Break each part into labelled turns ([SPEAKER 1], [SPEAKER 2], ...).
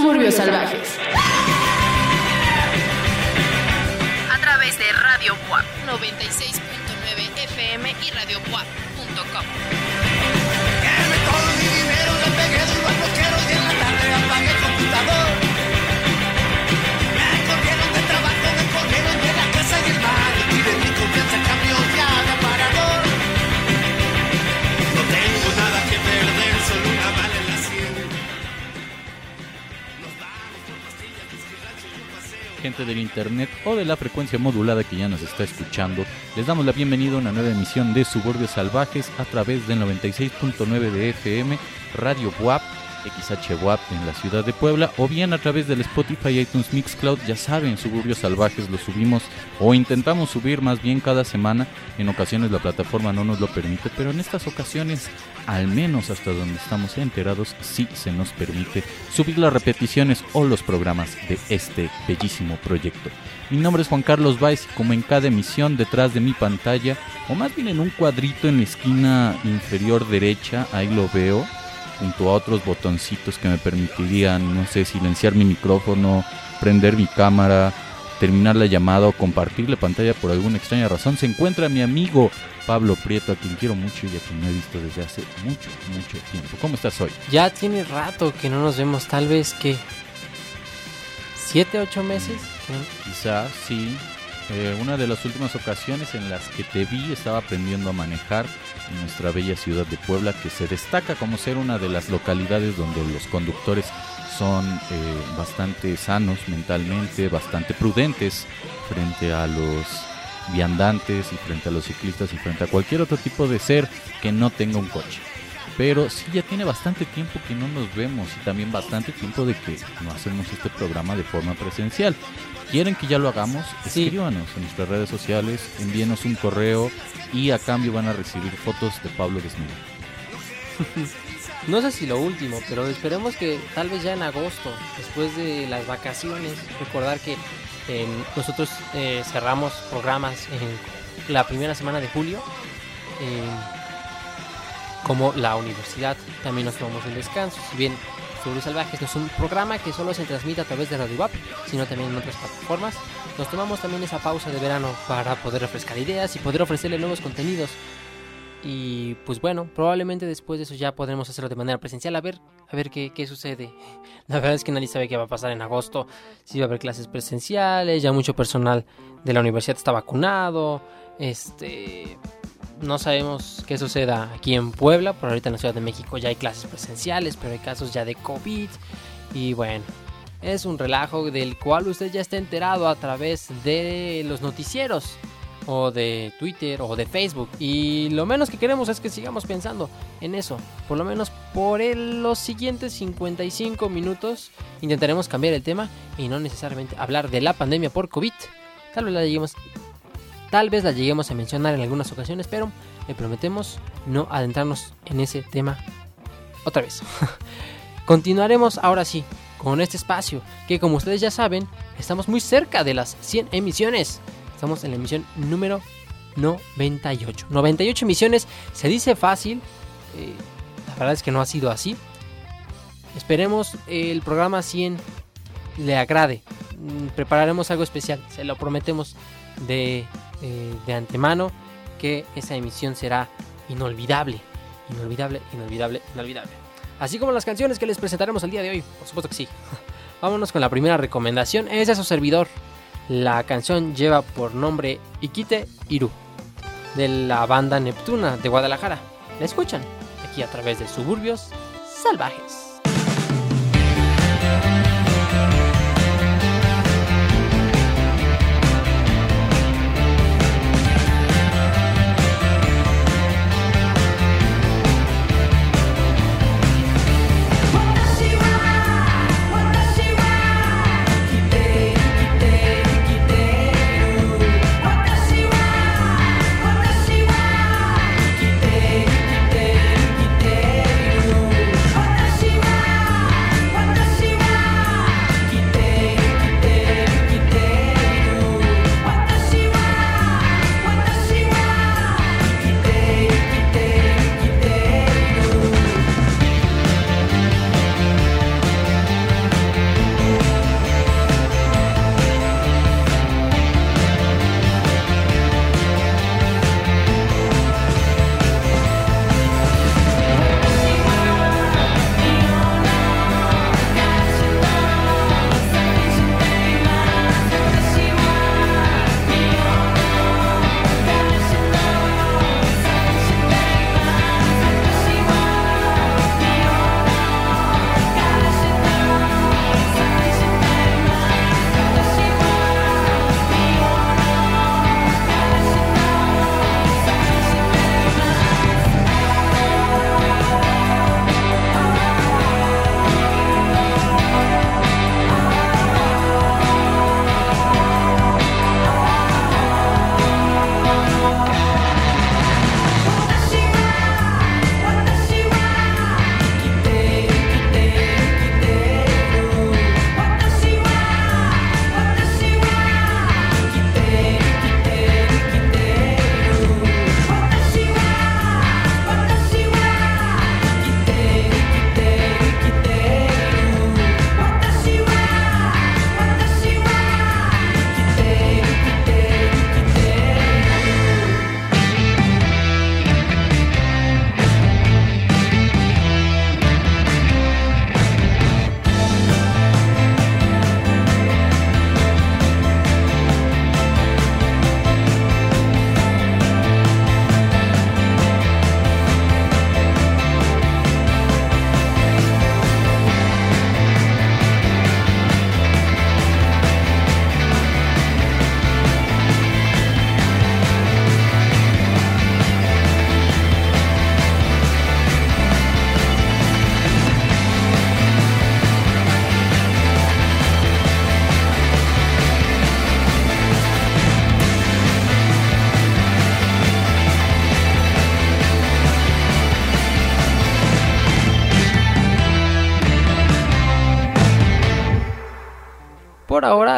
[SPEAKER 1] Suburbios Salvajes.
[SPEAKER 2] A través de Radio WAP 96.9 FM y Radio
[SPEAKER 3] gente del internet o de la frecuencia modulada que ya nos está escuchando. Les damos la bienvenida a una nueva emisión de Suburbios Salvajes a través del 96.9 de FM, Radio WAP, XH WAP en la ciudad de Puebla, o bien a través del Spotify iTunes Mixcloud. Ya saben, Suburbios Salvajes lo subimos o intentamos subir más bien cada semana. En ocasiones la plataforma no nos lo permite, pero en estas ocasiones, al menos hasta donde estamos enterados, sí se nos permite subir las repeticiones o los programas de este bellísimo proyecto. Mi nombre es Juan Carlos Valls y como en cada emisión detrás de mi pantalla, o más bien en un cuadrito en la esquina inferior derecha, ahí lo veo, junto a otros botoncitos que me permitirían, no sé, silenciar mi micrófono, prender mi cámara, terminar la llamada o compartir la pantalla por alguna extraña razón, se encuentra mi amigo Pablo Prieto, a quien quiero mucho y a quien no he visto desde hace mucho, mucho tiempo. ¿Cómo estás hoy?
[SPEAKER 4] Ya tiene rato que no nos vemos, tal vez que siete, ocho meses. no-
[SPEAKER 3] Quizás sí. Eh, una de las últimas ocasiones en las que te vi estaba aprendiendo a manejar en nuestra bella ciudad de Puebla, que se destaca como ser una de las localidades donde los conductores son eh, bastante sanos mentalmente, bastante prudentes frente a los viandantes y frente a los ciclistas y frente a cualquier otro tipo de ser que no tenga un coche. Pero sí, ya tiene bastante tiempo que no nos vemos y también bastante tiempo de que no hacemos este programa de forma presencial. ¿Quieren que ya lo hagamos?
[SPEAKER 4] Sí.
[SPEAKER 3] Escríbanos en nuestras redes sociales, envíenos un correo y a cambio van a recibir fotos de Pablo desnudo.
[SPEAKER 4] No sé si lo último, pero esperemos que tal vez ya en agosto, después de las vacaciones, recordar que eh, nosotros eh, cerramos programas en la primera semana de julio, eh, como la universidad, también nos tomamos un descanso, si bien Suburbios Salvajes no es un programa que solo se transmite a través de Radio WAP, sino también en otras plataformas, nos tomamos también esa pausa de verano para poder refrescar ideas y poder ofrecerle nuevos contenidos y pues bueno, probablemente después de eso ya podremos hacerlo de manera presencial. A ver, a ver qué, qué sucede. La verdad es que nadie sabe qué va a pasar en agosto. Si va a haber clases presenciales, ya mucho personal de la universidad está vacunado. Este. No sabemos qué suceda aquí en Puebla, por ahorita en la Ciudad de México ya hay clases presenciales, pero hay casos ya de COVID. Y bueno, es un relajo del cual usted ya está enterado a través de los noticieros o de Twitter o de Facebook. Y lo menos que queremos es que sigamos pensando en eso. Por lo menos por los siguientes 55 minutos intentaremos cambiar el tema y no necesariamente hablar de la pandemia por COVID. Tal vez la lleguemos, tal vez la lleguemos a mencionar en algunas ocasiones, pero le prometemos no adentrarnos en ese tema otra vez. Continuaremos ahora sí con este espacio que como ustedes ya saben, estamos muy cerca de las 100 emisiones. Estamos en la emisión número 98. 98 emisiones, se dice fácil, eh, la verdad es que no ha sido así. Esperemos el programa 100 le agrade. Mm, Prepararemos algo especial, se lo prometemos de, eh, de antemano que esa emisión será inolvidable. Inolvidable, inolvidable, inolvidable. Así como las canciones que les presentaremos el día de hoy, por supuesto que sí. Vámonos con la primera recomendación, es de su servidor. La canción lleva por nombre Ikite Iru, de la banda Neptuna de Guadalajara. La escuchan aquí a través de Suburbios Salvajes.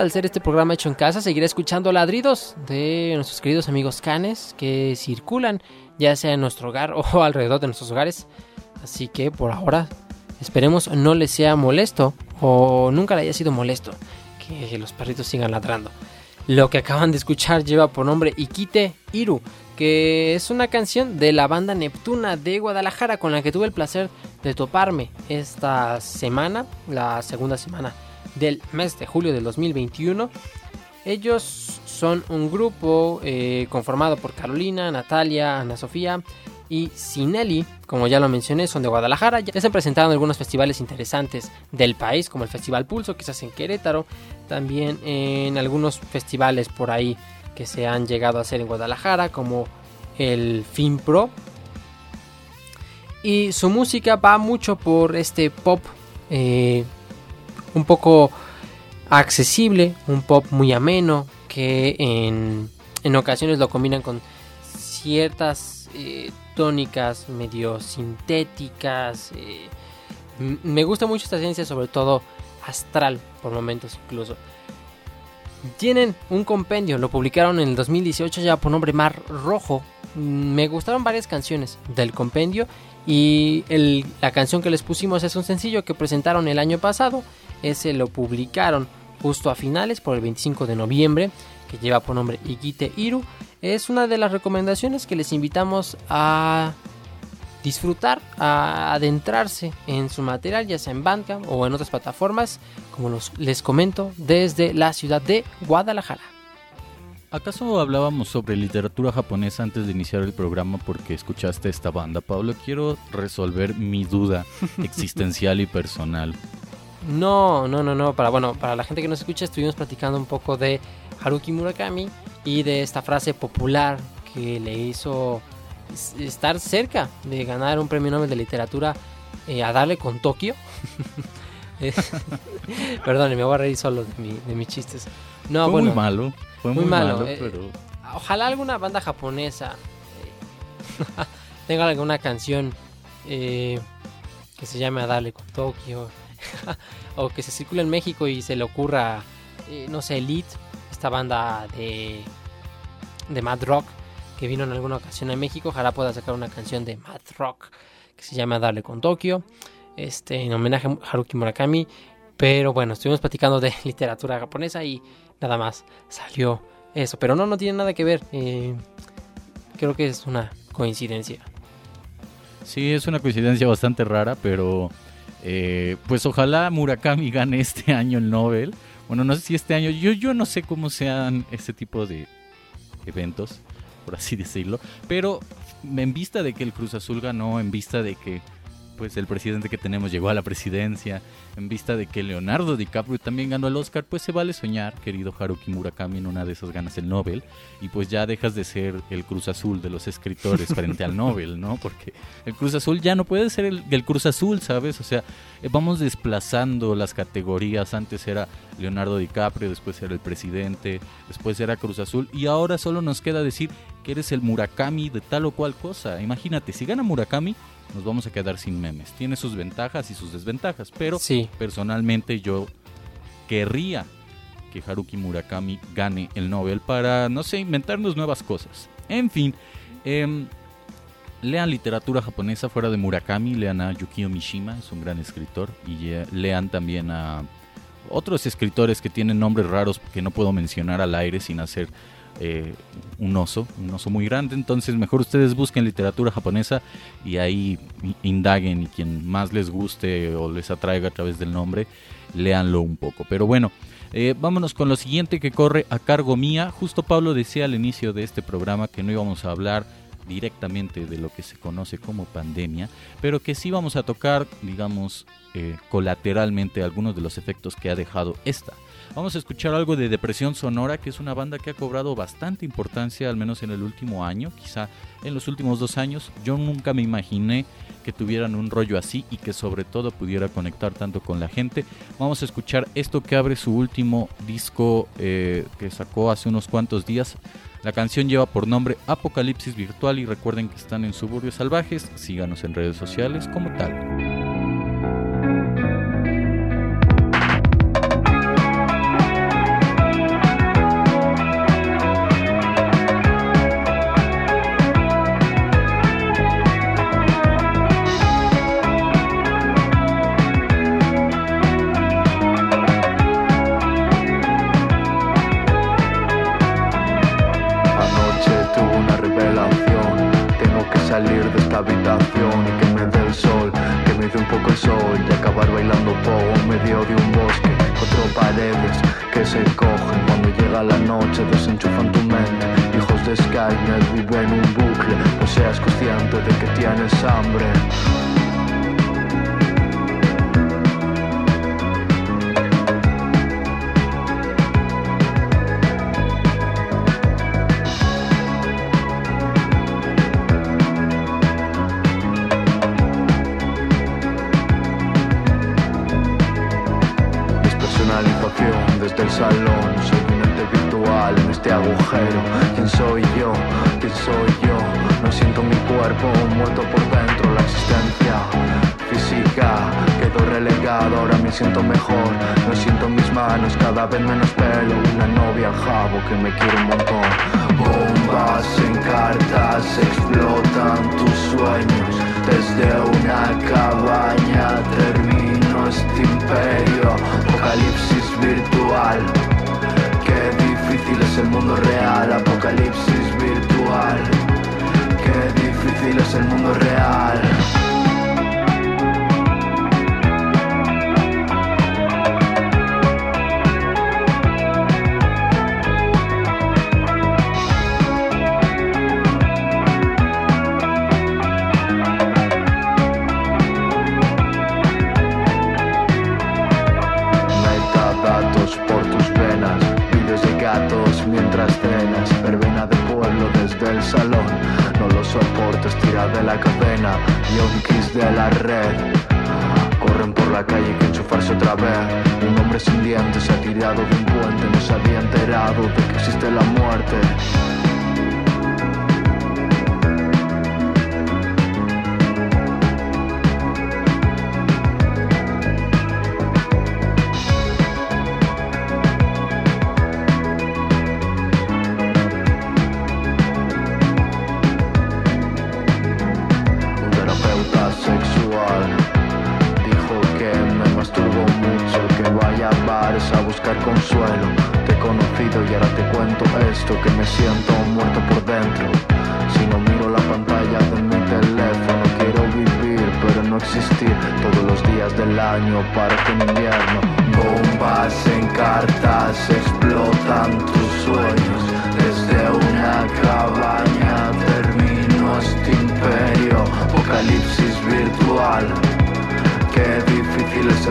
[SPEAKER 4] Al ser este programa hecho en casa, seguiré escuchando ladridos de nuestros queridos amigos canes que circulan, ya sea en nuestro hogar o alrededor de nuestros hogares. Así que por ahora, esperemos no les sea molesto o nunca le haya sido molesto que los perritos sigan ladrando. Lo que acaban de escuchar lleva por nombre Ikite Iru, que es una canción de la banda Neptuna de Guadalajara con la que tuve el placer de toparme esta semana, la segunda semana del mes de julio del 2021. Ellos son un grupo eh, conformado por Carolina, Natalia, Ana Sofía y Sinelli, como ya lo mencioné, son de Guadalajara. Ya se han presentado en algunos festivales interesantes del país, como el Festival Pulso, quizás en Querétaro, también en algunos festivales por ahí que se han llegado a hacer en Guadalajara, como el Film Pro. Y su música va mucho por este pop eh, un poco accesible, un pop muy ameno, que en, en ocasiones lo combinan con ciertas eh, tónicas, medio sintéticas. Eh, me gusta mucho esta ciencia, sobre todo astral, por momentos incluso. Tienen un compendio, lo publicaron en el 2018 ya por nombre Mar Rojo. Me gustaron varias canciones del compendio y la canción que les pusimos es un sencillo que presentaron el año pasado. Ese lo publicaron justo a finales, por el 25 de noviembre, que lleva por nombre Ikite Iru es una de las recomendaciones que les invitamos a disfrutar, a adentrarse en su material, ya sea en Bandcamp o en otras plataformas, como les comento, desde la ciudad de Guadalajara.
[SPEAKER 3] ¿Acaso hablábamos sobre literatura japonesa antes de iniciar el programa porque escuchaste esta banda, Pablo? Quiero resolver mi duda existencial y personal.
[SPEAKER 4] No, no, no, no. Para bueno, para la gente que nos escucha, estuvimos platicando un poco de Haruki Murakami y de esta frase popular que le hizo estar cerca de ganar un premio Nobel de literatura eh, a darle con Tokio. Perdón, me voy a reír solo de, mis chistes.
[SPEAKER 3] No, fue muy malo, fue muy, malo, eh,
[SPEAKER 4] pero... Ojalá alguna banda japonesa eh, tenga alguna canción que se llame a darle con Tokio o que se circule en México y se le ocurra, no sé, Elite esta banda de, de Mad Rock que vino en alguna ocasión a México. Ojalá pueda sacar una canción de Mad Rock que se llama Darle con Tokio, este, en homenaje a Haruki Murakami. Pero bueno, estuvimos platicando de literatura japonesa y nada más salió eso. Pero no, no tiene nada que ver. Eh, creo que es una coincidencia.
[SPEAKER 3] Sí, es una coincidencia bastante rara, pero eh, pues ojalá Murakami gane este año el Nobel. Bueno, no sé si este año, yo, yo no sé cómo sean este tipo de eventos, por así decirlo, pero en vista de que el Cruz Azul ganó, en vista de que pues el presidente que tenemos llegó a la presidencia, en vista de que Leonardo DiCaprio también ganó el Oscar, pues se vale soñar, querido Haruki Murakami, en una de esas ganas el Nobel, y pues ya dejas de ser el Cruz Azul de los escritores frente al Nobel, ¿no? Porque el Cruz Azul ya no puede ser el, el Cruz Azul, ¿sabes? O sea, eh, vamos desplazando las categorías, antes era Leonardo DiCaprio, después era el presidente, después era Cruz Azul, y ahora solo nos queda decir que eres el Murakami de tal o cual cosa. Imagínate, si gana Murakami, nos vamos a quedar sin memes. Tiene sus ventajas y sus desventajas, pero personalmente yo querría que Haruki Murakami gane el Nobel para, no sé, inventarnos nuevas cosas. En fin, em, lean literatura japonesa fuera de Murakami, lean a Yukio Mishima, es un gran escritor, y lean también a otros escritores que tienen nombres raros que no puedo mencionar al aire sin hacer eh, un oso, un oso muy grande. Entonces mejor ustedes busquen literatura japonesa y ahí indaguen y quien más les guste o les atraiga a través del nombre, léanlo un poco. Pero bueno, eh, vámonos con lo siguiente que corre a cargo mía. Justo Pablo decía al inicio de este programa que no íbamos a hablar directamente de lo que se conoce como pandemia, pero que sí vamos a tocar, digamos, eh, colateralmente algunos de los efectos que ha dejado esta. Vamos a escuchar algo de Depresión Sonora, que es una banda que ha cobrado bastante importancia, al menos en el último año, quizá en los últimos dos años. Yo nunca me imaginé que tuvieran un rollo así y que sobre todo pudiera conectar tanto con la gente. Vamos a escuchar esto que abre su último disco eh, que sacó hace unos cuantos días. La canción lleva por nombre Apocalipsis Virtual y recuerden que están en Suburbios Salvajes. Síganos en redes sociales como tal.
[SPEAKER 1] De Skynet viven un bucle, no seas consciente de que tienes hambre. Cada menos pelo Una novia jabo que me quiere un montón. Bombas en cartas explotan tus sueños. Desde una cabaña termino este imperio. Apocalipsis virtual Qué difícil es el mundo real. Apocalipsis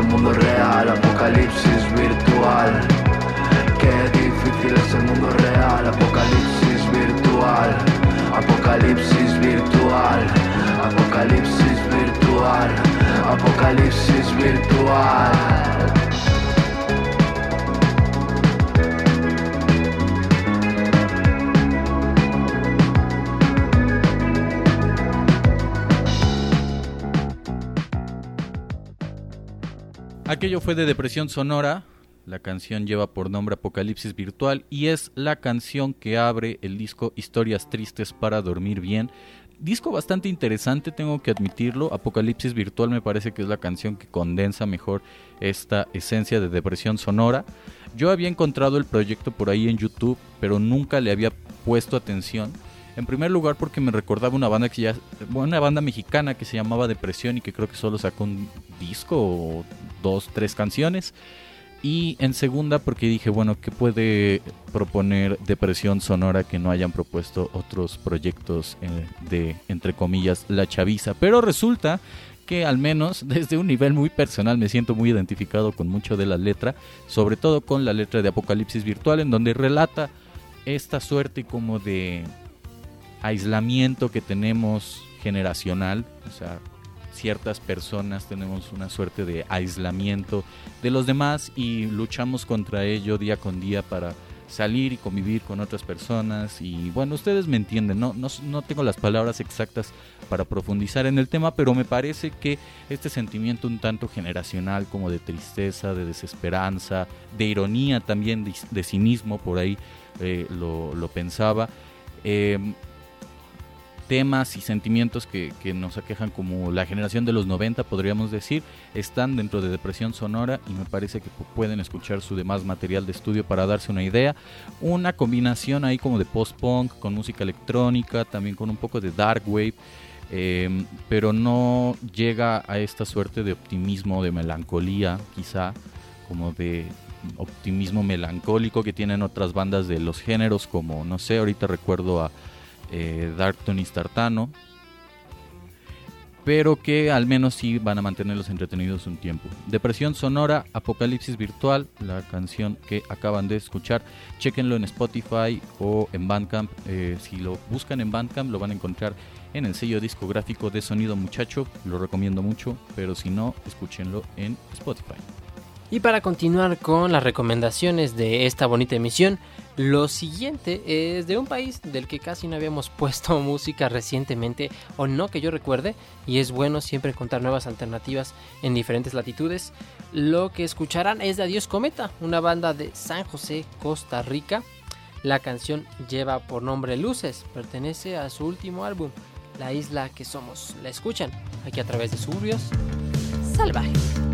[SPEAKER 1] el mundo real. Apocalipsis virtual. Qué difícil es el mundo real. Apocalipsis virtual. Apocalipsis virtual. Apocalipsis virtual. Apocalipsis virtual.
[SPEAKER 3] Aquello fue de Depresión Sonora. La canción lleva por nombre Apocalipsis Virtual y es la canción que abre el disco Historias Tristes para Dormir Bien. Disco bastante interesante, tengo que admitirlo. Apocalipsis Virtual me parece que es la canción que condensa mejor esta esencia de depresión sonora. Yo había encontrado el proyecto por ahí en YouTube, pero nunca le había puesto atención. En primer lugar porque me recordaba una banda que ya, una banda mexicana que se llamaba Depresión y que creo que solo sacó un disco o dos, tres canciones. Y en segunda porque dije, bueno, ¿qué puede proponer Depresión Sonora que no hayan propuesto otros proyectos eh, de, entre comillas, la chaviza? Pero resulta que al menos desde un nivel muy personal me siento muy identificado con mucho de la letra, sobre todo con la letra de Apocalipsis Virtual, en donde relata esta suerte como de aislamiento que tenemos generacional, o sea, ciertas personas tenemos una suerte de aislamiento de los demás y luchamos contra ello día con día para salir y convivir con otras personas y bueno, ustedes me entienden, no, no, no tengo las palabras exactas para profundizar en el tema, pero me parece que este sentimiento un tanto generacional como de tristeza, de desesperanza, de ironía también, de, de cinismo, por ahí eh, lo, lo, pensaba. Eh, temas y sentimientos que, nos aquejan como la generación de los 90, podríamos decir, están dentro de Depresión Sonora y me parece que pueden escuchar su demás material de estudio para darse una idea. Una combinación ahí como de post-punk con música electrónica, también con un poco de dark wave. em, pero no llega a esta suerte de optimismo, de melancolía, quizá, como de optimismo melancólico que tienen otras bandas de los géneros, como, no sé, ahorita recuerdo a eh, Darkton Tartano, pero que al menos sí van a mantenerlos entretenidos un tiempo. Depresión Sonora, Apocalipsis Virtual, la canción que acaban de escuchar, chequenlo en Spotify o en Bandcamp. Eh, si lo buscan en Bandcamp lo van a encontrar en el sello discográfico de Sonido Muchacho, lo recomiendo mucho, pero si no, escúchenlo en Spotify.
[SPEAKER 4] Y para continuar con las recomendaciones de esta bonita emisión, lo siguiente es de un país del que casi no habíamos puesto música recientemente, o no que yo recuerde, y es bueno siempre encontrar nuevas alternativas en diferentes latitudes. Lo que escucharán es de Adiós Cometa, una banda de San José, Costa Rica. La canción lleva por nombre Luces, pertenece a su último álbum, La Isla que Somos. La escuchan aquí a través de Suburbios Salvajes.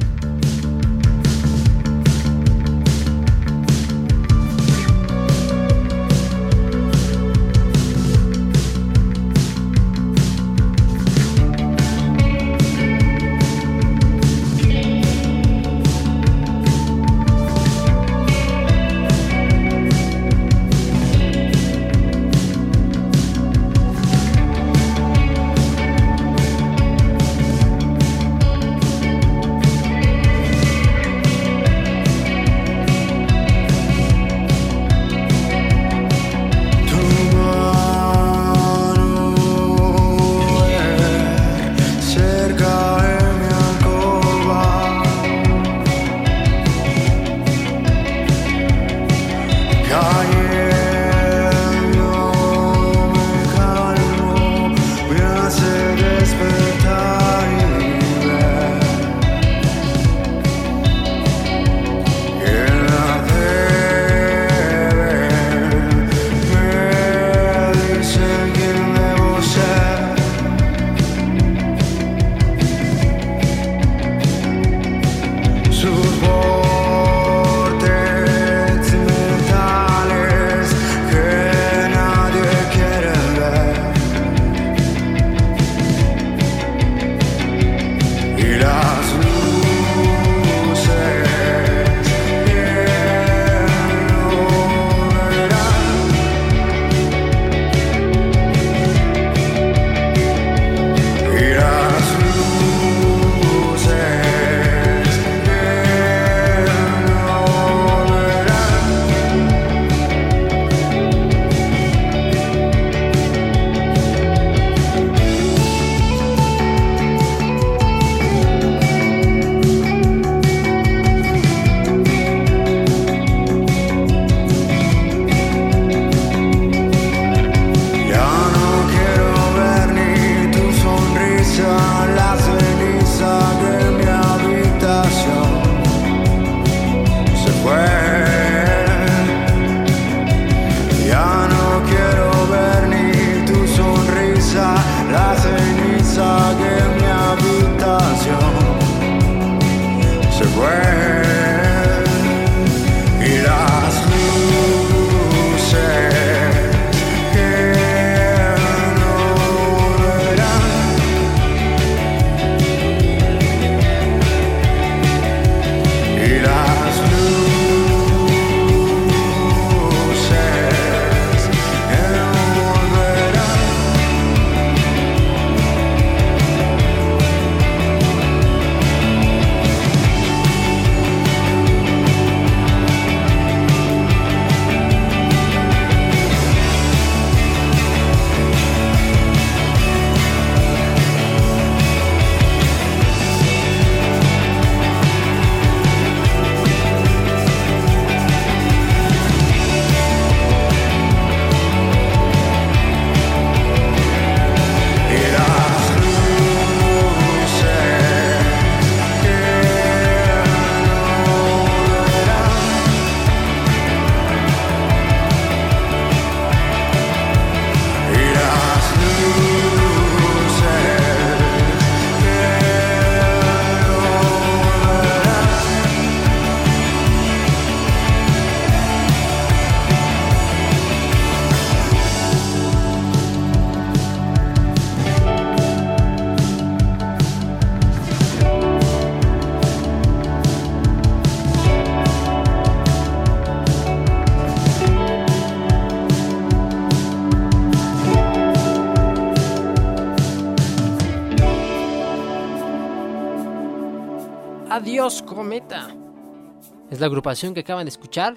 [SPEAKER 4] La agrupación que acaban de escuchar.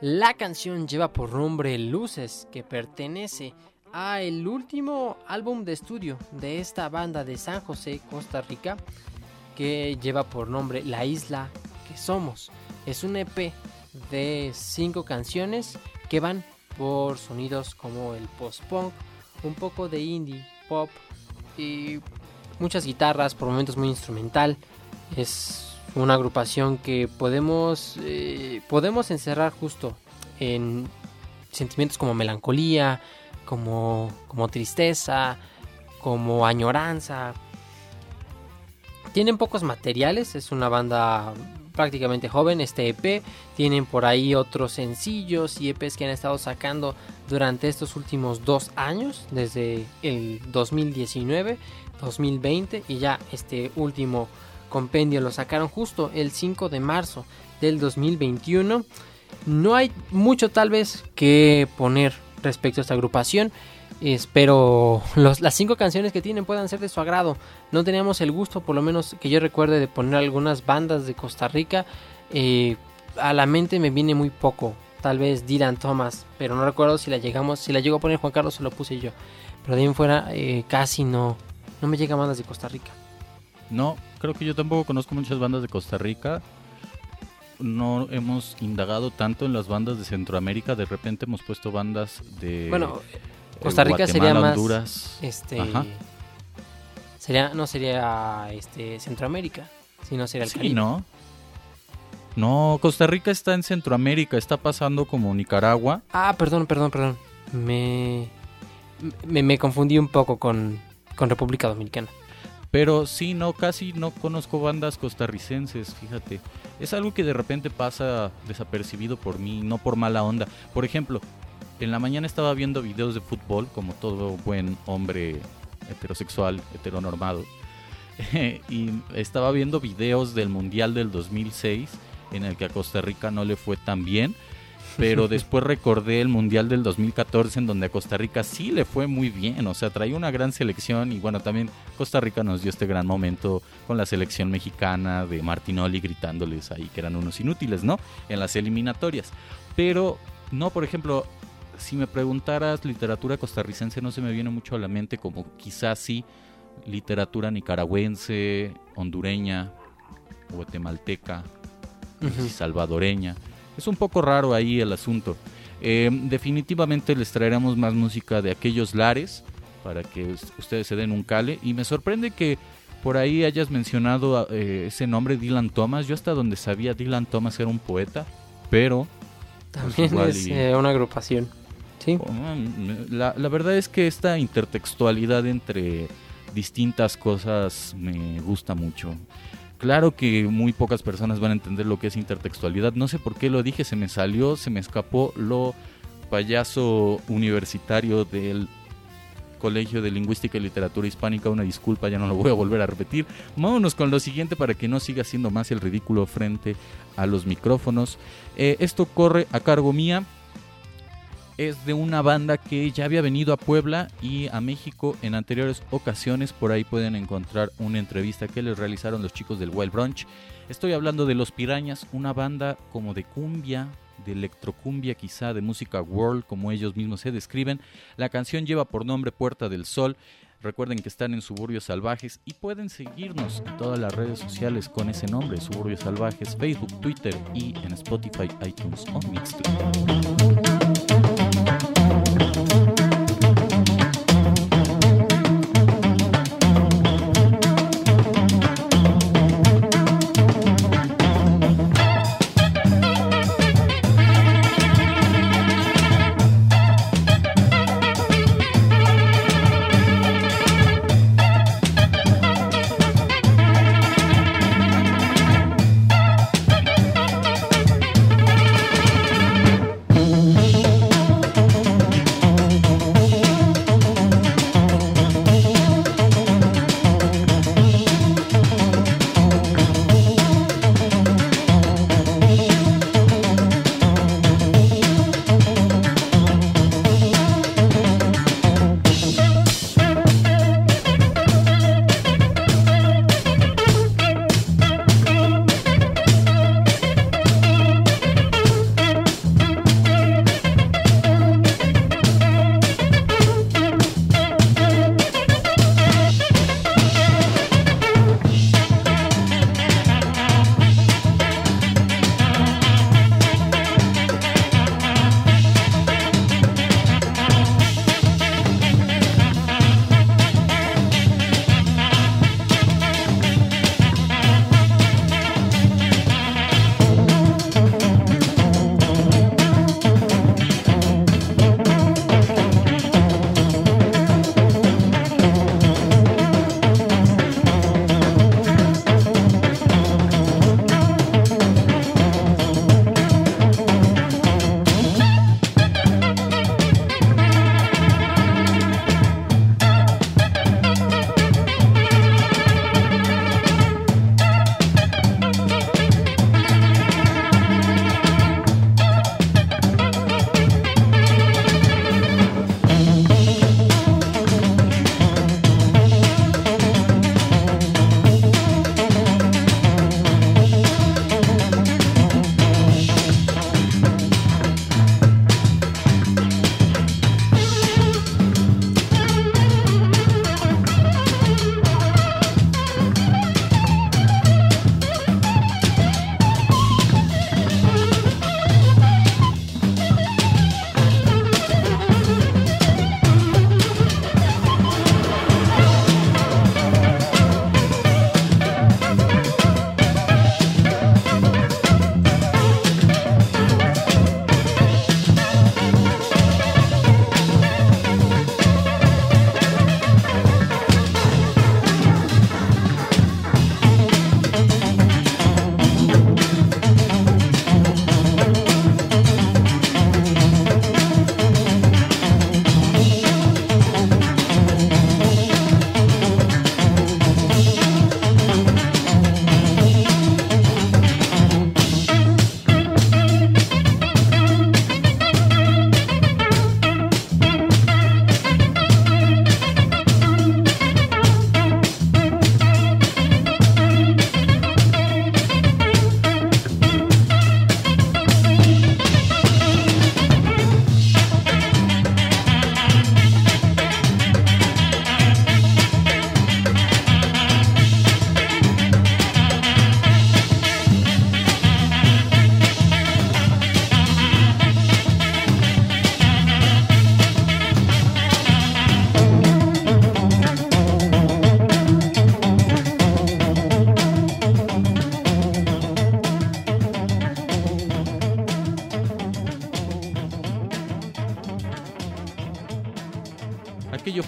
[SPEAKER 4] La canción lleva por nombre Luces, que pertenece a el último álbum de estudio de esta banda de San José, Costa Rica, que lleva por nombre La Isla que Somos. Es un EP de cinco canciones que van por sonidos como el post-punk, un poco de indie, pop y muchas guitarras, por momentos muy instrumental. Es una agrupación que podemos, eh, podemos encerrar justo en sentimientos como melancolía, como, como tristeza, como añoranza. Tienen pocos materiales, es una banda prácticamente joven, este EP. Tienen por ahí otros sencillos y EPs que han estado sacando durante estos últimos dos años, desde el 2019, 2020 y ya este último compendio lo sacaron justo el 5 de marzo del 2021. No hay mucho tal vez que poner respecto a esta agrupación. Espero los, las cinco canciones que tienen puedan ser de su agrado. No teníamos el gusto, por lo menos que yo recuerde, de poner algunas bandas de Costa Rica. Eh, a la mente me viene muy poco. Tal vez Dylan Thomas, pero no recuerdo si la llegamos, si la llegó a poner Juan Carlos se lo puse yo. Pero de ahí fuera eh, casi no, no me llegan bandas de Costa Rica.
[SPEAKER 3] No, creo que yo tampoco conozco muchas bandas de Costa Rica. No hemos indagado tanto en las bandas de Centroamérica. De repente hemos puesto bandas de.
[SPEAKER 4] Bueno,
[SPEAKER 3] eh,
[SPEAKER 4] Costa Rica sería más
[SPEAKER 3] Honduras.
[SPEAKER 4] este
[SPEAKER 3] Ajá.
[SPEAKER 4] sería no sería este Centroamérica, sino sería el
[SPEAKER 3] Sí,
[SPEAKER 4] Caribe.
[SPEAKER 3] ¿no? No, Costa Rica está en Centroamérica, está pasando como Nicaragua.
[SPEAKER 4] Ah, perdón, perdón, perdón. Me me, me confundí un poco con, con República Dominicana.
[SPEAKER 3] Pero sí, no, casi no conozco bandas costarricenses, fíjate. Es algo que de repente pasa desapercibido por mí, no por mala onda. Por ejemplo, en la mañana estaba viendo videos de fútbol, como todo buen hombre heterosexual, heteronormado. y estaba viendo videos del Mundial del 2006, en el que a Costa Rica no le fue tan bien. Pero después recordé el Mundial del 2014 en donde a Costa Rica sí le fue muy bien, o sea, traía una gran selección y bueno, también Costa Rica nos dio este gran momento con la selección mexicana de Martinoli gritándoles ahí que eran unos inútiles, ¿no? En las eliminatorias. Pero no, por ejemplo, si me preguntaras literatura costarricense no se me viene mucho a la mente como quizás sí literatura nicaragüense, hondureña, guatemalteca, y
[SPEAKER 4] Ujú.
[SPEAKER 3] salvadoreña. Es un poco raro ahí el asunto. Eh, definitivamente les traeremos más música de aquellos lares para que us- ustedes se den un cale. Y me sorprende que por ahí hayas mencionado eh, ese nombre, Dylan Thomas. Yo hasta donde sabía Dylan Thomas era un poeta, pero
[SPEAKER 4] También
[SPEAKER 3] igual
[SPEAKER 4] es
[SPEAKER 3] y-
[SPEAKER 4] eh, una agrupación. Sí.
[SPEAKER 3] Oh, La, la verdad es que esta intertextualidad entre distintas cosas me gusta mucho. Claro que muy pocas personas van a entender lo que es intertextualidad. No sé por qué lo dije, se me salió, se me escapó lo payaso universitario del Colegio de Lingüística y Literatura Hispánica. Una disculpa, ya no lo voy a volver a repetir. Vámonos con lo siguiente para que no siga siendo más el ridículo frente a los micrófonos. Eh, esto corre a cargo mía es de una banda que ya había venido a Puebla y a México en anteriores ocasiones. Por ahí pueden encontrar una entrevista que les realizaron los chicos del Wild Brunch. Estoy hablando de Los Pirañas, una banda como de cumbia, de electrocumbia quizá, de música world, como ellos mismos se describen. La canción lleva por nombre Puerta del Sol. Recuerden que están en Suburbios Salvajes y pueden seguirnos en todas las redes sociales con ese nombre, Suburbios Salvajes, Facebook, Twitter y en Spotify, iTunes o Mixcloud.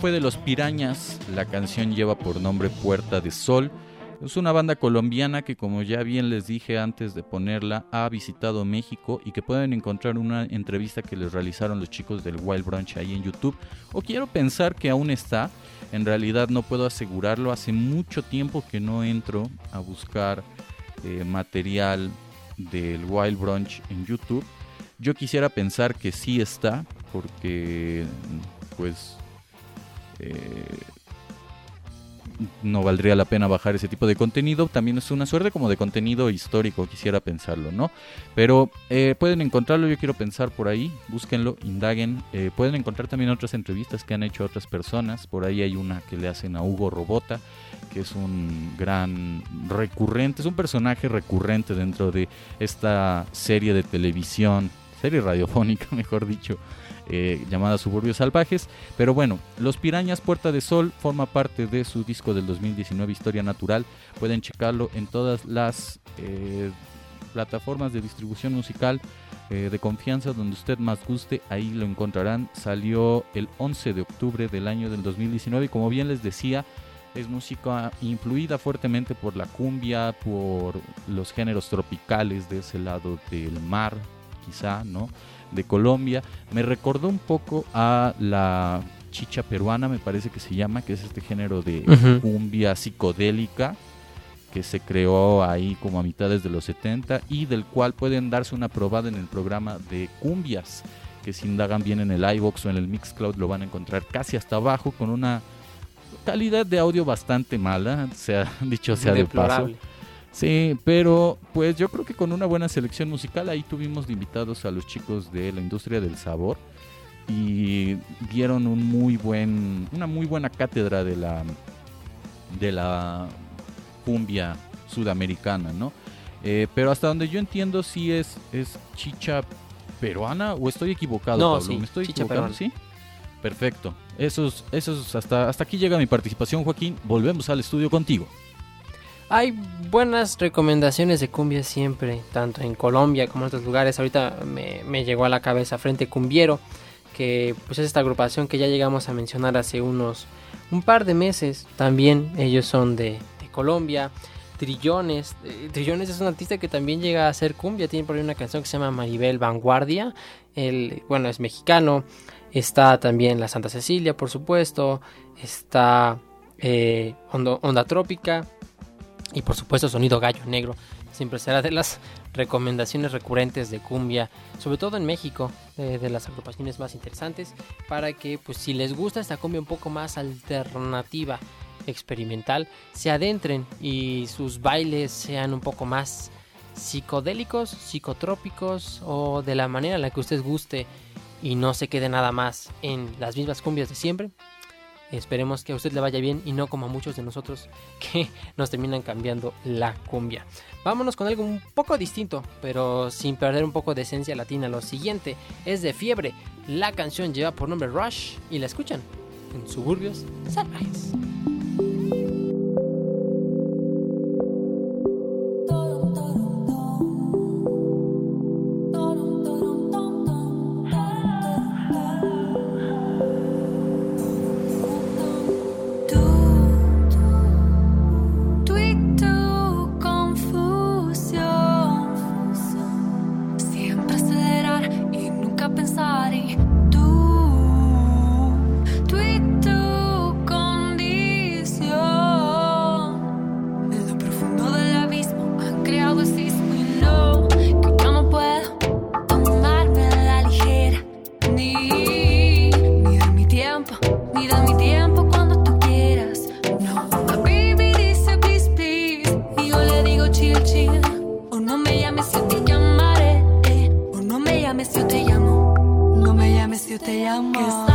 [SPEAKER 3] Fue de los Pirañas. La canción lleva por nombre Puerta de Sol. Es una banda colombiana que, como ya bien les dije antes de ponerla, ha visitado México y que pueden encontrar una entrevista que les realizaron los chicos del Wild Brunch ahí en YouTube. O quiero pensar que aún está. En realidad no puedo asegurarlo. Hace mucho tiempo que no entro a buscar eh, material del Wild Brunch en YouTube. Yo quisiera pensar que sí está, porque pues eh, no valdría la pena bajar ese tipo de contenido. También es una suerte como de contenido histórico, quisiera pensarlo, ¿no? Pero eh, pueden encontrarlo, yo quiero pensar por ahí, búsquenlo, indaguen. Eh, pueden encontrar también otras entrevistas que han hecho otras personas. Por ahí hay una que le hacen a Hugo Robota, que es un gran recurrente, es un personaje recurrente dentro de esta serie de televisión, serie radiofónica, mejor dicho eh, llamada Suburbios Salvajes. Pero bueno, Los Pirañas Puerta de Sol forma parte de su disco del 2019 Historia Natural. Pueden checarlo en todas las eh, plataformas de distribución musical eh, de confianza donde usted más guste, ahí lo encontrarán. Salió el 11 de octubre del año del 2019 y como bien les decía, es música influida fuertemente por la cumbia, por los géneros tropicales de ese lado del mar, quizá, ¿no? de Colombia. Me recordó un poco a la chicha peruana, me parece que se llama, que es este género de cumbia psicodélica que se creó ahí como a mitades de los 70 y del cual pueden darse una probada en el programa de cumbias, que si indagan bien en el iBox o en el Mixcloud lo van a encontrar casi hasta abajo con una calidad de audio bastante mala, sea dicho sea de paso. Sí, pero pues yo creo que con una buena selección musical ahí tuvimos de invitados a los chicos de la industria del sabor y dieron un muy buen, una muy buena cátedra de la de la cumbia sudamericana, ¿no? Eh, pero hasta donde yo entiendo sí es es chicha peruana o estoy equivocado,
[SPEAKER 4] no,
[SPEAKER 3] Pablo,
[SPEAKER 4] sí,
[SPEAKER 3] ¿me estoy
[SPEAKER 4] chicha
[SPEAKER 3] equivocando?
[SPEAKER 4] peruana.
[SPEAKER 3] Sí. Perfecto. Eso es, eso es hasta hasta aquí llega mi participación, Joaquín. Volvemos al estudio contigo.
[SPEAKER 4] Hay buenas recomendaciones de cumbia siempre, tanto en Colombia como en otros lugares. Ahorita me, me llegó a la cabeza Frente Cumbiero, que pues es esta agrupación que ya llegamos a mencionar hace unos un par de meses. También ellos son de, Colombia. Trillones. eh, Trillones es un artista que también llega a hacer cumbia. Tiene por ahí una canción que se llama Maribel Vanguardia. Él, bueno, es mexicano. Está también La Santa Cecilia, por supuesto. Está eh, Ondo- Onda Trópica. Y por supuesto Sonido Gallo Negro. Siempre será de las recomendaciones recurrentes de cumbia. Sobre todo en México. eh, de las agrupaciones más interesantes. Para que pues si les gusta esta cumbia un poco más alternativa. Experimental. Se adentren. Y sus bailes sean un poco más psicodélicos, psicotrópicos. O de la manera en la que usted guste. Y no se quede nada más en las mismas cumbias de siempre. Esperemos que a usted le vaya bien y no como a muchos de nosotros que nos terminan cambiando la cumbia. Vámonos con algo un poco distinto, pero sin perder un poco de esencia latina. Lo siguiente es de fiebre. La canción lleva por nombre Rush y la escuchan en suburbios salvajes.
[SPEAKER 5] Me llames, yo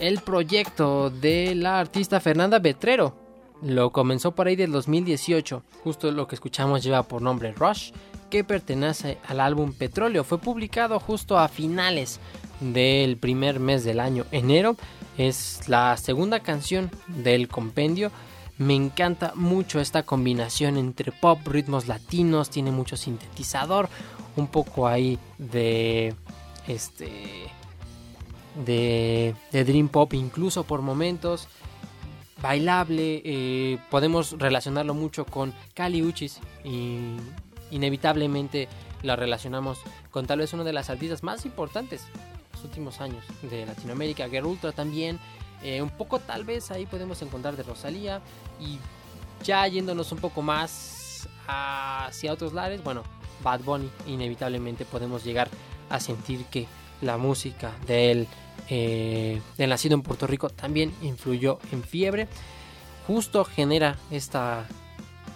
[SPEAKER 4] el proyecto de la artista Fernanda Betrero. Lo comenzó por ahí del 2018. Justo lo que escuchamos lleva por nombre Rush, que pertenece al álbum Petróleo. Fue publicado justo a finales del primer mes del año, enero. Es la segunda canción del compendio. Me encanta mucho esta combinación entre pop, ritmos latinos, tiene mucho sintetizador, un poco ahí de este de, dream pop incluso por momentos bailable eh, podemos relacionarlo mucho con Kali Uchis y inevitablemente la relacionamos con tal vez una de las artistas más importantes de los últimos años de Latinoamérica Girl Ultra también eh, un poco tal vez ahí podemos encontrar de Rosalía y ya yéndonos un poco más hacia otros lares bueno Bad Bunny inevitablemente podemos llegar a sentir que la música de él, eh, nacido en Puerto Rico, también influyó en fiebre. Justo genera esta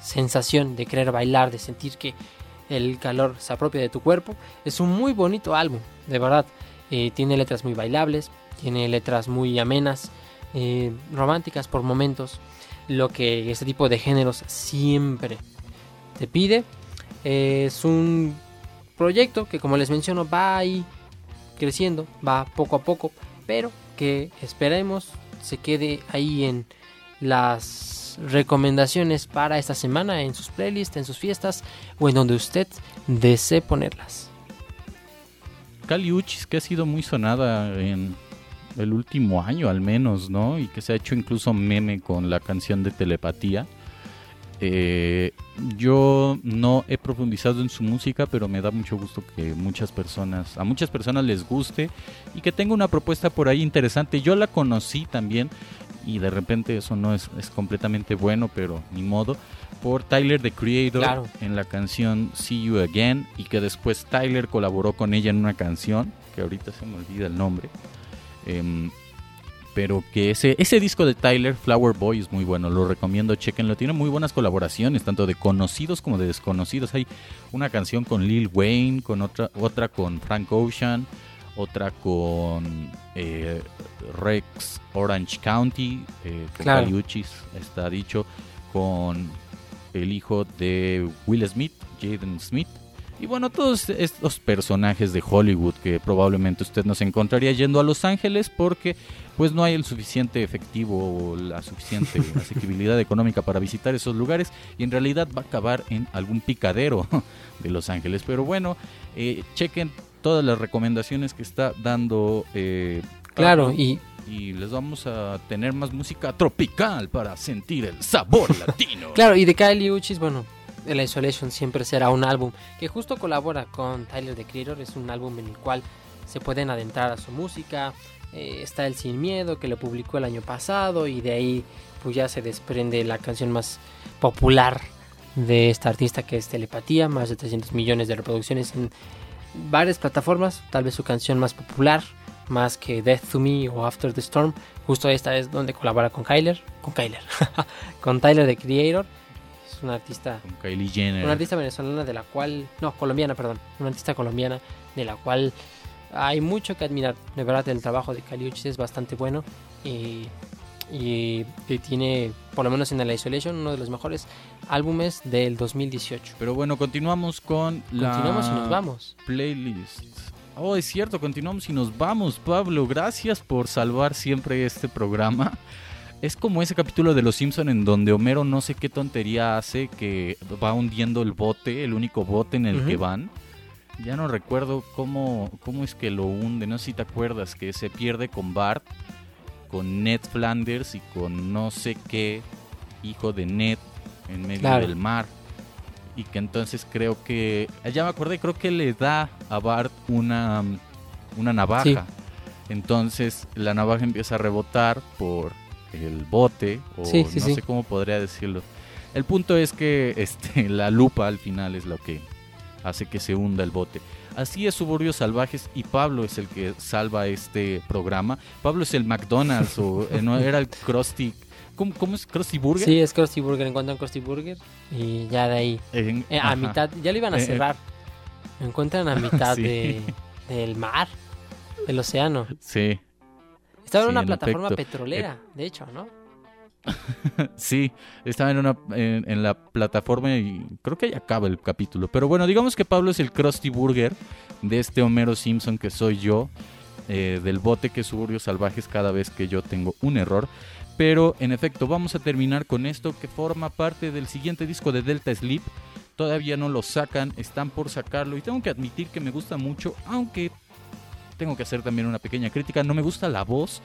[SPEAKER 4] sensación de querer bailar, de sentir que el calor se apropia de tu cuerpo. Es un muy bonito álbum, de verdad. Eh, tiene letras muy bailables, tiene letras muy amenas, eh, románticas por momentos. Lo que este tipo de géneros siempre te pide. Es un proyecto que como les menciono va ahí creciendo, va poco a poco, pero que esperemos se quede ahí en las recomendaciones para esta semana, en sus playlists, en sus fiestas o en donde usted desee ponerlas.
[SPEAKER 3] Kali Uchis, que ha sido muy sonada en el último año al menos, ¿no? Y que se ha hecho incluso meme con la canción de telepatía. Eh, yo no he profundizado en su música, pero me da mucho gusto que muchas personas, a muchas personas les guste y que tenga una propuesta por ahí interesante. Yo la conocí también y de repente eso no es, es completamente bueno, pero ni modo, por Tyler the Creator
[SPEAKER 4] Claro.
[SPEAKER 3] en la canción See You Again y que después Tyler colaboró con ella en una canción, que ahorita se me olvida el nombre. Em, pero que ese, ese disco de Tyler, Flower Boy, es muy bueno, lo recomiendo, chequenlo. Tiene muy buenas colaboraciones, tanto de conocidos como de desconocidos. Hay una canción con Lil Wayne, con otra, otra con Frank Ocean, otra con eh, Rex Orange County, eh, con
[SPEAKER 4] Claro.
[SPEAKER 3] Está dicho, con el hijo de Will Smith, Jaden Smith. Y bueno, todos estos personajes de Hollywood que probablemente usted nos encontraría yendo a Los Ángeles porque pues no hay el suficiente efectivo o la suficiente asequibilidad económica para visitar esos lugares y en realidad va a acabar en algún picadero de Los Ángeles. Pero bueno, eh, chequen todas las recomendaciones que está dando. eh,
[SPEAKER 4] Claro, y
[SPEAKER 3] y les vamos a tener más música tropical para sentir el sabor latino.
[SPEAKER 4] Claro, y de Kylie Uchis, bueno, The Isolation siempre será un álbum que justo colabora con Tyler the Creator. Es un álbum en el cual se pueden adentrar a su música. Eh, está el Sin Miedo que lo publicó el año pasado y de ahí pues ya se desprende la canción más popular de esta artista que es Telepatía, más de 300 millones de reproducciones en varias plataformas, tal vez su canción más popular, más que Death to Me o After the Storm, justo esta es donde colabora con Kyler, con Kyler, con Tyler the Creator, es una artista
[SPEAKER 3] Con Kylie Jenner.
[SPEAKER 4] una artista venezolana de la cual, no, colombiana, perdón, una artista colombiana de la cual hay mucho que admirar. De verdad, el trabajo de Kali Uchis es bastante bueno y, y, y tiene, por lo menos en el Isolation, uno de los mejores álbumes del 2018.
[SPEAKER 3] Pero bueno, continuamos con la
[SPEAKER 4] Continuamos y nos vamos.
[SPEAKER 3] playlist. Oh, es cierto, continuamos y nos vamos, Pablo. Gracias por salvar siempre este programa. Es como ese capítulo de Los Simpson en donde Homero no sé qué tontería hace que va hundiendo el bote, el único bote en el que van. Ya no recuerdo cómo, cómo es que lo hunde, no sé si te acuerdas, que se pierde con Bart, con Ned Flanders y con no sé qué hijo de Ned en medio
[SPEAKER 4] Claro.
[SPEAKER 3] del mar. Y que entonces creo que, ya me acordé, creo que le da a Bart una, una navaja.
[SPEAKER 4] Sí.
[SPEAKER 3] Entonces la navaja empieza a rebotar por el bote, o
[SPEAKER 4] Sí, sí,
[SPEAKER 3] no
[SPEAKER 4] sí.
[SPEAKER 3] sé cómo podría decirlo. El punto es que este, la lupa al final es lo que hace que se hunda el bote. Así es Suburbios Salvajes y Pablo es el que salva este programa. Pablo es el McDonald's o eh, no era el Krusty. ¿Cómo, cómo es Krusty Burger?
[SPEAKER 4] Sí, es Krusty Burger, encuentran Krusty Burger y ya de ahí,
[SPEAKER 3] En-
[SPEAKER 4] eh, a mitad, ya lo iban a
[SPEAKER 3] Eh,
[SPEAKER 4] cerrar. Lo encuentran a mitad
[SPEAKER 3] Sí.
[SPEAKER 4] de, del mar, del océano.
[SPEAKER 3] Sí.
[SPEAKER 6] Estaba en
[SPEAKER 3] Sí,
[SPEAKER 6] una
[SPEAKER 3] en
[SPEAKER 6] plataforma
[SPEAKER 3] efecto.
[SPEAKER 6] petrolera, de hecho, ¿no?
[SPEAKER 3] Sí, estaba en, una, en, en la plataforma y creo que ahí acaba el capítulo. Pero bueno, digamos que Pablo es el Krusty Burger de este Homero Simpson que soy yo, eh, del bote que Suburbios Salvajes cada vez que yo tengo un error. Pero en efecto, vamos a terminar con esto que forma parte del siguiente disco de Delta Sleep. Todavía no lo sacan, están por sacarlo y tengo que admitir que me gusta mucho, aunque tengo que hacer también una pequeña crítica. No me gusta la voz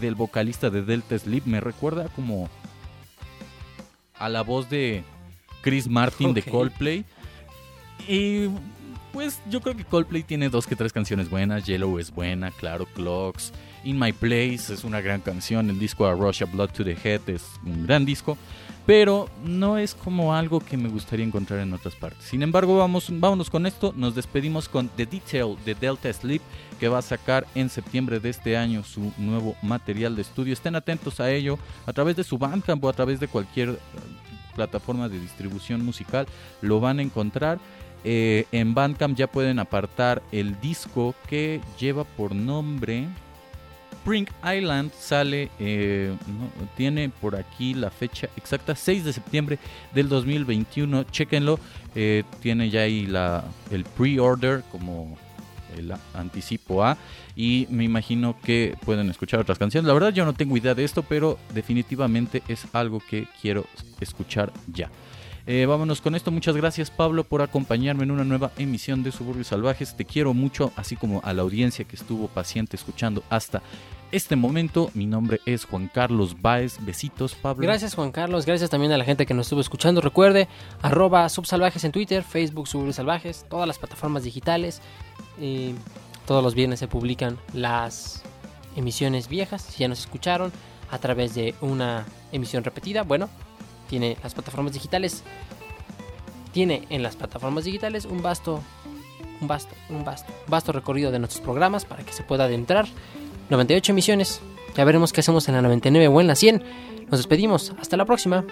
[SPEAKER 3] del vocalista de Delta Sleep. Me recuerda como a la voz de Chris Martin de. Coldplay. Y pues yo creo que Coldplay tiene dos que tres canciones buenas. Yellow es buena, claro, Clocks. In My Place es una gran canción. El disco A Russia Blood to the Head es un gran disco. Pero no es como algo que me gustaría encontrar en otras partes. Sin embargo, vamos, vámonos con esto. Nos despedimos con The Detail de Delta Sleep, que va a sacar en septiembre de este año su nuevo material de estudio. Estén atentos a ello a través de su Bandcamp o a través de cualquier eh, plataforma de distribución musical. Lo van a encontrar. Eh, en Bandcamp ya pueden apartar el disco que lleva por nombre Spring Island sale, eh, tiene por aquí la fecha exacta, 6 de septiembre del 2021. Chequenlo, eh, tiene ya ahí la, el pre-order como el anticipo A y me imagino que pueden escuchar otras canciones. La verdad yo no tengo idea de esto, pero definitivamente es algo que quiero escuchar ya. Eh, vámonos con esto. Muchas gracias Pablo por acompañarme en una nueva emisión de Suburbios Salvajes. Te quiero mucho, así como a la audiencia que estuvo paciente escuchando hasta este momento. Mi nombre es Juan Carlos Baez. Besitos, Pablo.
[SPEAKER 6] Gracias Juan Carlos, gracias también a la gente que nos estuvo escuchando. Recuerde, arroba subsalvajes en Twitter, Facebook Suburbios Salvajes, todas las plataformas digitales. Y todos los viernes se publican las emisiones viejas, si ya nos escucharon, a través de una emisión repetida. Bueno, tiene las plataformas digitales. Tiene en las plataformas digitales un vasto, un vasto, un vasto, vasto recorrido de nuestros programas para que se pueda adentrar. 98 emisiones. Ya veremos qué hacemos en la 99 o en la 100. Nos despedimos. Hasta la próxima.